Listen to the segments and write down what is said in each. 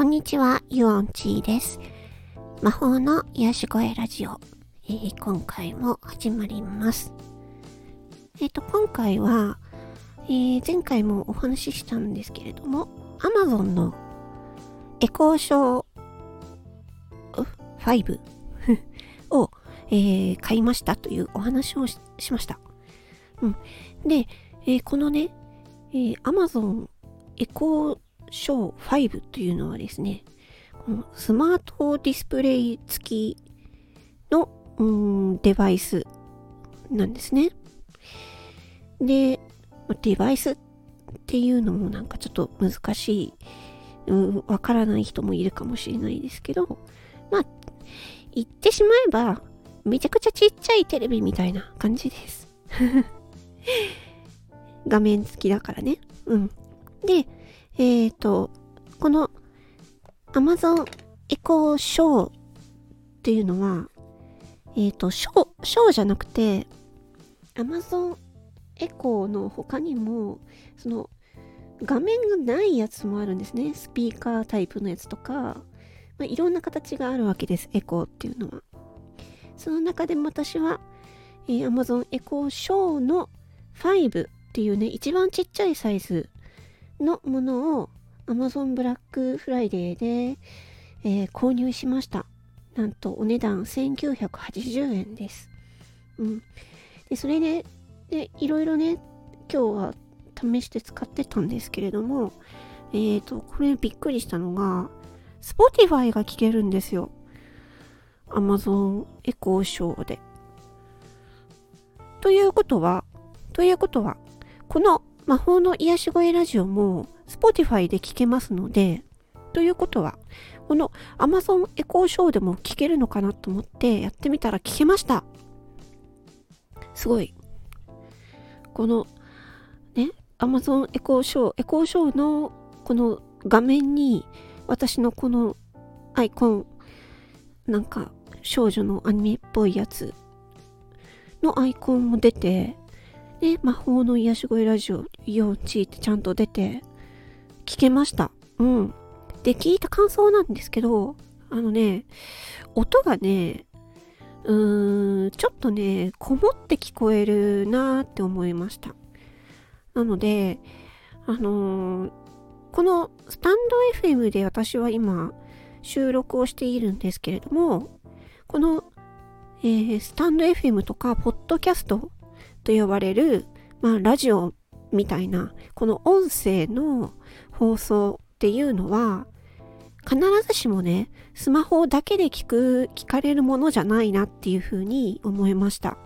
こんにちは、ユオンチーです。魔法の癒し声ラジオ、えー今回も始まります。えっ、と、今回は、えー前回もお話ししたんですけれども、Amazon のエコーショー5 を、えー買いましたというお話をししました。うん。で、えーこのね、えー Amazon エコーショー5というのはですね、このスマートディスプレイ付きのうんデバイスなんですね。で、デバイスっていうのもなんかちょっと難しい、うんわからない人もいるかもしれないですけど、まあ、言ってしまえば、めちゃくちゃちっちゃいテレビみたいな感じです。画面付きだからね。うん。で、えっ、と、この Amazon Echo Show っていうのは、えっ、と、ショー、ショーじゃなくて、Amazon Echo の他にも、その、画面がないやつもあるんですね。スピーカータイプのやつとか、まあ、いろんな形があるわけです。エコーっていうのは。その中でも私は、えー Amazon Echo Show の5っていうね、一番ちっちゃいサイズのものを Amazon ブラックフライデーで、えー購入しました。なんとお値段1980円です。うん。で、それで、で、いろいろね、今日は試して使ってたんですけれども、えっ、と、これびっくりしたのが、Spotify が聴けるんですよ。Amazon エコーショーで。ということは、ということは、この魔法の癒し声ラジオも Spotify で聴けますので、ということは、この Amazon エコーショーでも聴けるのかなと思ってやってみたら聴けました。すごい。この、ね、Amazon エコーショー、エコーショーのこの画面に私のこのアイコン、なんか少女のアニメっぽいやつのアイコンも出て、で、魔法の癒し声ラジオ、ヨーチーってちゃんと出て、聞けました。うん。で、聞いた感想なんですけど、あのね、音がね、うーん、ちょっとね、こもって聞こえるなーって思いました。なので、あのーこのスタンド FM で私は今収録をしているんですけれども、この、えースタンド FM とか、ポッドキャストと呼ばれる、まあ、ラジオみたいな、この音声の放送っていうのは、必ずしもね、スマホだけで聞く、聞かれるものじゃないなっていうふうに思いました。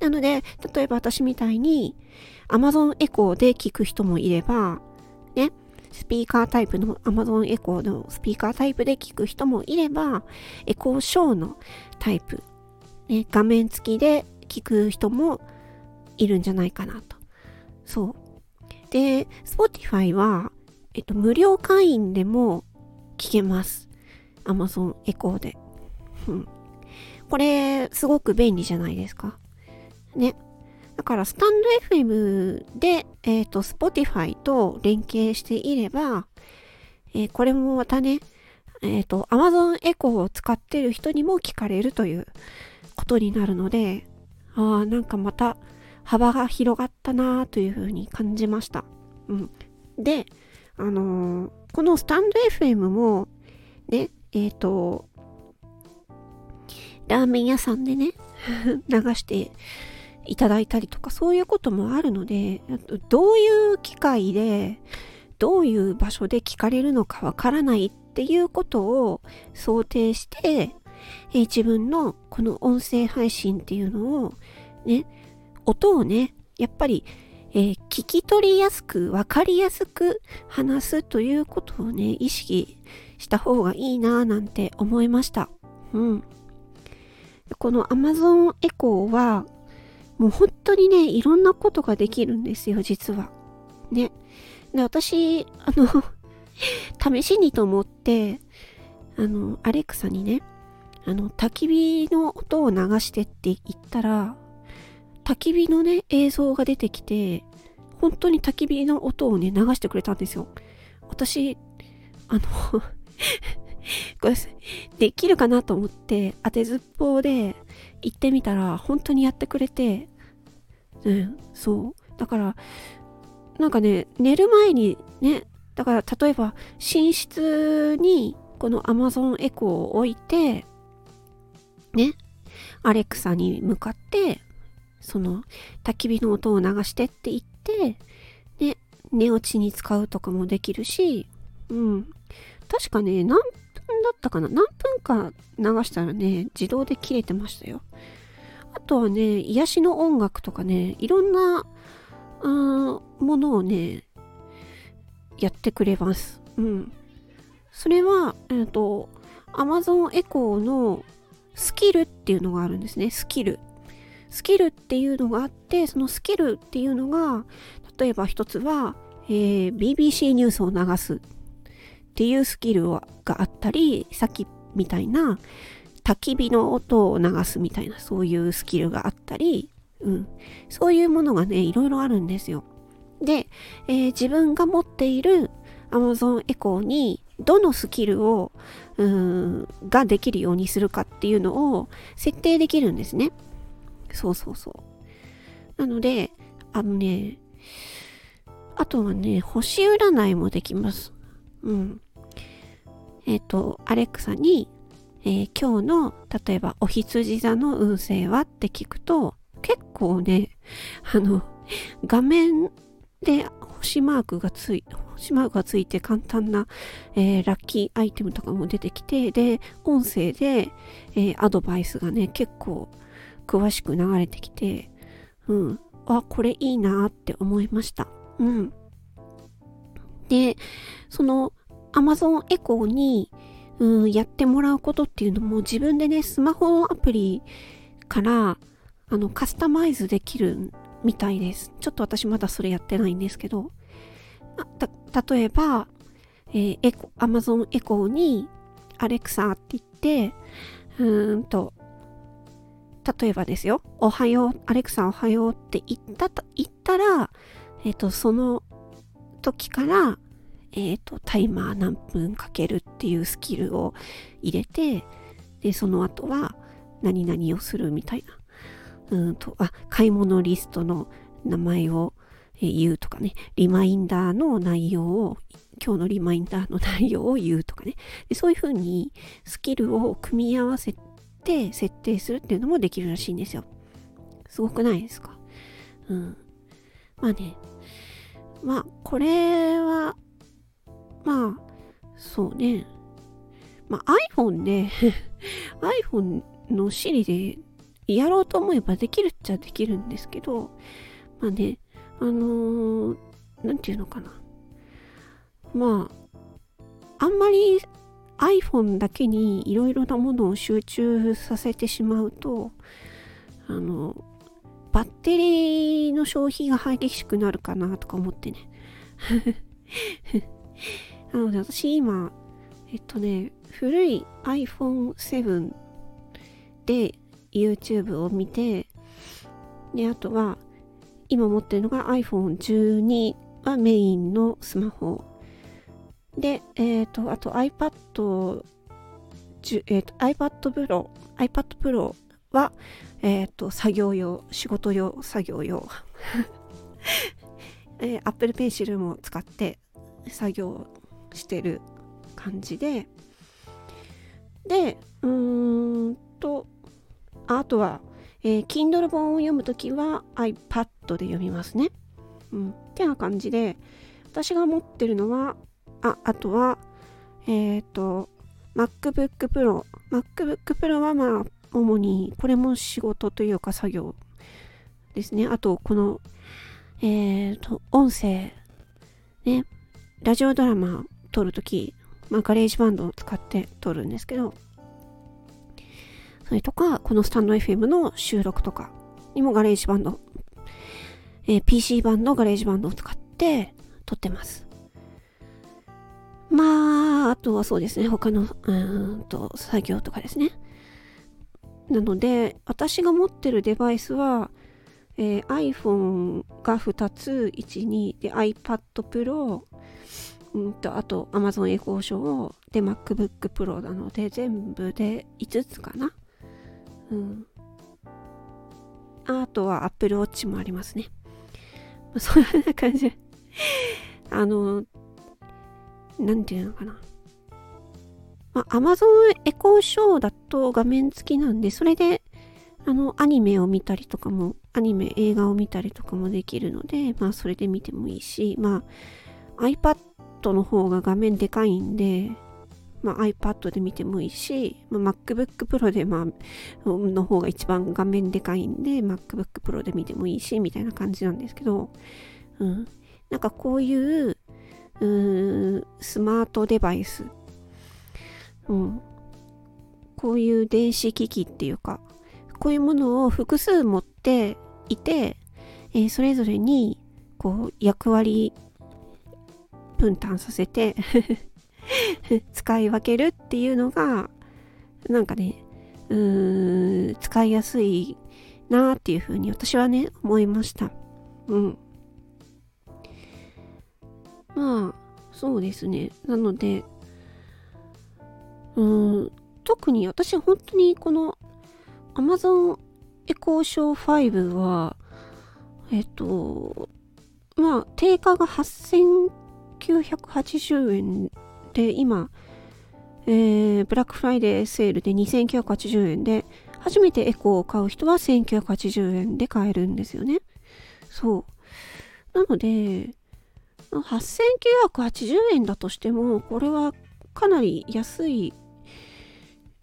なので、例えば私みたいに、Amazon エコーで聞く人もいれば、ね、スピーカータイプの Amazon エコーのスピーカータイプで聞く人もいれば、エコーショーのタイプ、ね、画面付きで聞く人もいるんじゃないかなと。そう。で、Spotify は、えっと、無料会員でも聞けます。Amazon エコーで。うん。これ、すごく便利じゃないですか。ね。だから、スタンド FM で、えっ、と、Spotify と連携していれば、えーこれもまたね、えっ、と、Amazon エコーを使ってる人にも聞かれるということになるので、あ、なんかまた幅が広がったなというふうに感じました。うん。で、あのーこのスタンド FM も、ね、えっ、と、ラーメン屋さんでね、流していただいたりとか、そういうこともあるので、どういう機会で、どういう場所で聞かれるのかわからないっていうことを想定して、えー自分のこの音声配信っていうのを、ね、音をね、やっぱり、えー聞き取りやすく、わかりやすく話すということをね、意識した方がいいなぁなんて思いました。うん。この Amazon エコーは、もう本当にね、いろんなことができるんですよ、実は。ね。で、私、あの、試しにと思って、あの、アレクサにね、あの、焚き火の音を流してって言ったら、焚き火のね、映像が出てきて、本当に焚き火の音をね、流してくれたんですよ。私、あの、これできるかなと思って当てずっぽうで行ってみたら本当にやってくれて、うん、そう。だから、なんかね、寝る前にね、だから例えば寝室にこの Amazon エコーを置いて、ね、アレクサに向かって、その焚き火の音を流してって言って、ね、寝落ちに使うとかもできるし、うん。確かね、何分だったかな？何分か流したらね、自動で切れてましたよ。あとはね、癒しの音楽とかね、いろんな、うん、ものをね、やってくれます。うん。それは、えっ、ー、と、Amazon エコーのキルっていうのがあるんですね。スキル。スキルっていうのがあって、そのスキルっていうのが、例えば一つは、えー、BBC ニュースを流すっていうスキルがあったり、さっきみたいな焚き火の音を流すみたいな、そういうスキルがあったり、うん。そういうものがね、いろいろあるんですよ。で、えー、自分が持っている Amazon エコーにどのスキルを、うん、ができるようにするかっていうのを設定できるんですね。そうそうそう。なので、あのね、あとはね、星占いもできます。うん。えっ、ー、と、アレクサに、えー、今日の、例えば、お羊座の運勢はって聞くと、結構ね、あの、画面で星マークがつい、星マークがついて簡単な、えー、ラッキーアイテムとかも出てきて、で、音声で、えー、アドバイスがね、結構詳しく流れてきて、うん、あ、これいいなって思いました。うん。で、その Amazon エコーに、うん、やってもらうことっていうのも自分でね、スマホのアプリからあのカスタマイズできるみたいです。ちょっと私まだそれやってないんですけど、例えば、えー、エコ Amazon エコーにアレクサって言って、うんと、例えばですよ、おはよう、アレクサおはようって言ったと言ったら、えっ、ー、と、その時から、えっ、ー、と、タイマー何分かけるっていうスキルを入れて、で、その後は何々をするみたいな。うんと、あ、買い物リストの名前を言うとかね、リマインダーの内容を、今日のリマインダーの内容を言うとかね。でそういうふうにスキルを組み合わせて設定するっていうのもできるらしいんですよ。すごくないですか？うん。まあね、まあ、これは、まあ、そうね。まあ、iPhone で iPhone の Siri でやろうと思えばできるっちゃできるんですけど、まあね、あのー、ていうのかな。まあ、あんまり iPhone だけにいろいろなものを集中させてしまうと、あの、バッテリーの消費が激しくなるかなとか思ってね。なので私今、えっとね、古い iPhone7 で YouTube を見て、で、あとは、今持ってるのが iPhone12 はメインのスマホ。で、えっ、ー、と、あと iPad、えーと、iPad Pro、iPad Pro は、えっ、ー、と、作業用、仕事用、作業用。えー、Apple Pencil も使って作業してる感じで、で、うーんと、あとは、えー、Kindle 本を読むときは iPad で読みますね。うん。ってな感じで、私が持ってるのは、あ、あとは、えっ、ー、と、MacBook Pro。MacBook Pro はまあ、主に、これも仕事というか作業ですね。あと、この、えっ、ー、と、音声、ね、ラジオドラマ撮るとき、まあ、ガレージバンドを使って撮るんですけど、それとか、このスタンド FM の収録とかにもガレージバンド、えー、PC 版のガレージバンドを使って撮ってます。まあ、あとはそうですね、他の、うんと、作業とかですね。なので、私が持ってるデバイスは、えー、iPhone が2つ、1、2で iPad Pro、うんと、あと Amazon エコーショーで MacBook Pro なので、全部で5つかな。うん。あとは Apple Watch もありますね。そんな感じあの、なんていうのかな。まあ、Amazon エコーショーだと画面付きなんで、それで、あの、アニメを見たりとかも、アニメ、映画を見たりとかもできるので、まあ、それで見てもいいし、まあ、iPad の方が画面でかいんで、まあ、iPad で見てもいいし、まあ、MacBook Pro で、まあ、の方が一番画面でかいんで、MacBook Pro で見てもいいし、みたいな感じなんですけど、うん。なんかこういう、う、スマートデバイス、うん。こういう電子機器っていうか、こういうものを複数持っていて、えー、それぞれに、こう、役割分担させて 使い分けるっていうのが、なんかね、うん、使いやすいなっていうふうに私はね、思いました。うん。まあ、そうですね。なので、うん、特に私本当にこの Amazon エコーショー5は、えっと、まあ、定価が8980円で、今、えー、ブラックフライデーセールで2980円で、初めてエコーを買う人は1980円で買えるんですよね。そう。なので、8980円だとしても、これはかなり安い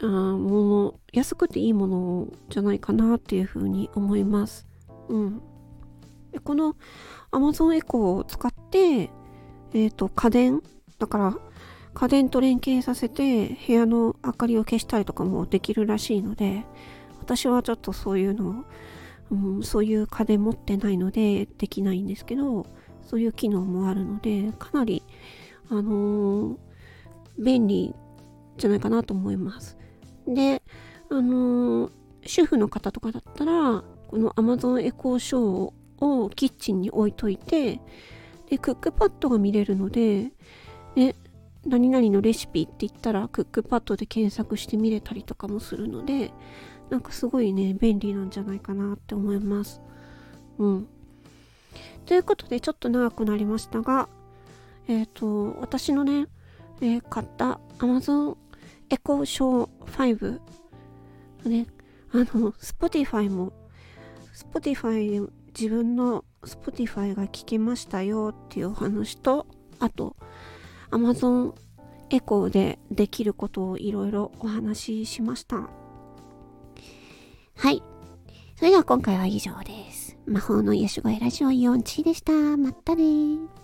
あもの、安くていいものじゃないかなっていうふうに思います。うん。この Amazon エコーを使って、えっ、ー、と、家電だから、家電と連携させて部屋の明かりを消したりとかもできるらしいので、私はちょっとそういうの、うん、そういう家電持ってないのでできないんですけど、そういう機能もあるので、かなり、あのー、便利じゃないかなと思います。で、あのー、主婦の方とかだったら、この Amazon エコーショーをキッチンに置いといて、で、クックパッドが見れるので、ね、何々のレシピって言ったらクックパッドで検索して見れたりとかもするのでなんかすごいね便利なんじゃないかなって思います。うん。ということでちょっと長くなりましたがえっ、ー、と私のね、えー、買った Amazon エコーショー5ねあの Spotify も Spotify 自分の Spotify が聞けましたよっていうお話とあと Amazon エコーでできることをいろいろお話ししました。はい。それでは今回は以上です。魔法の癒し声ラジオ4チでした。まったね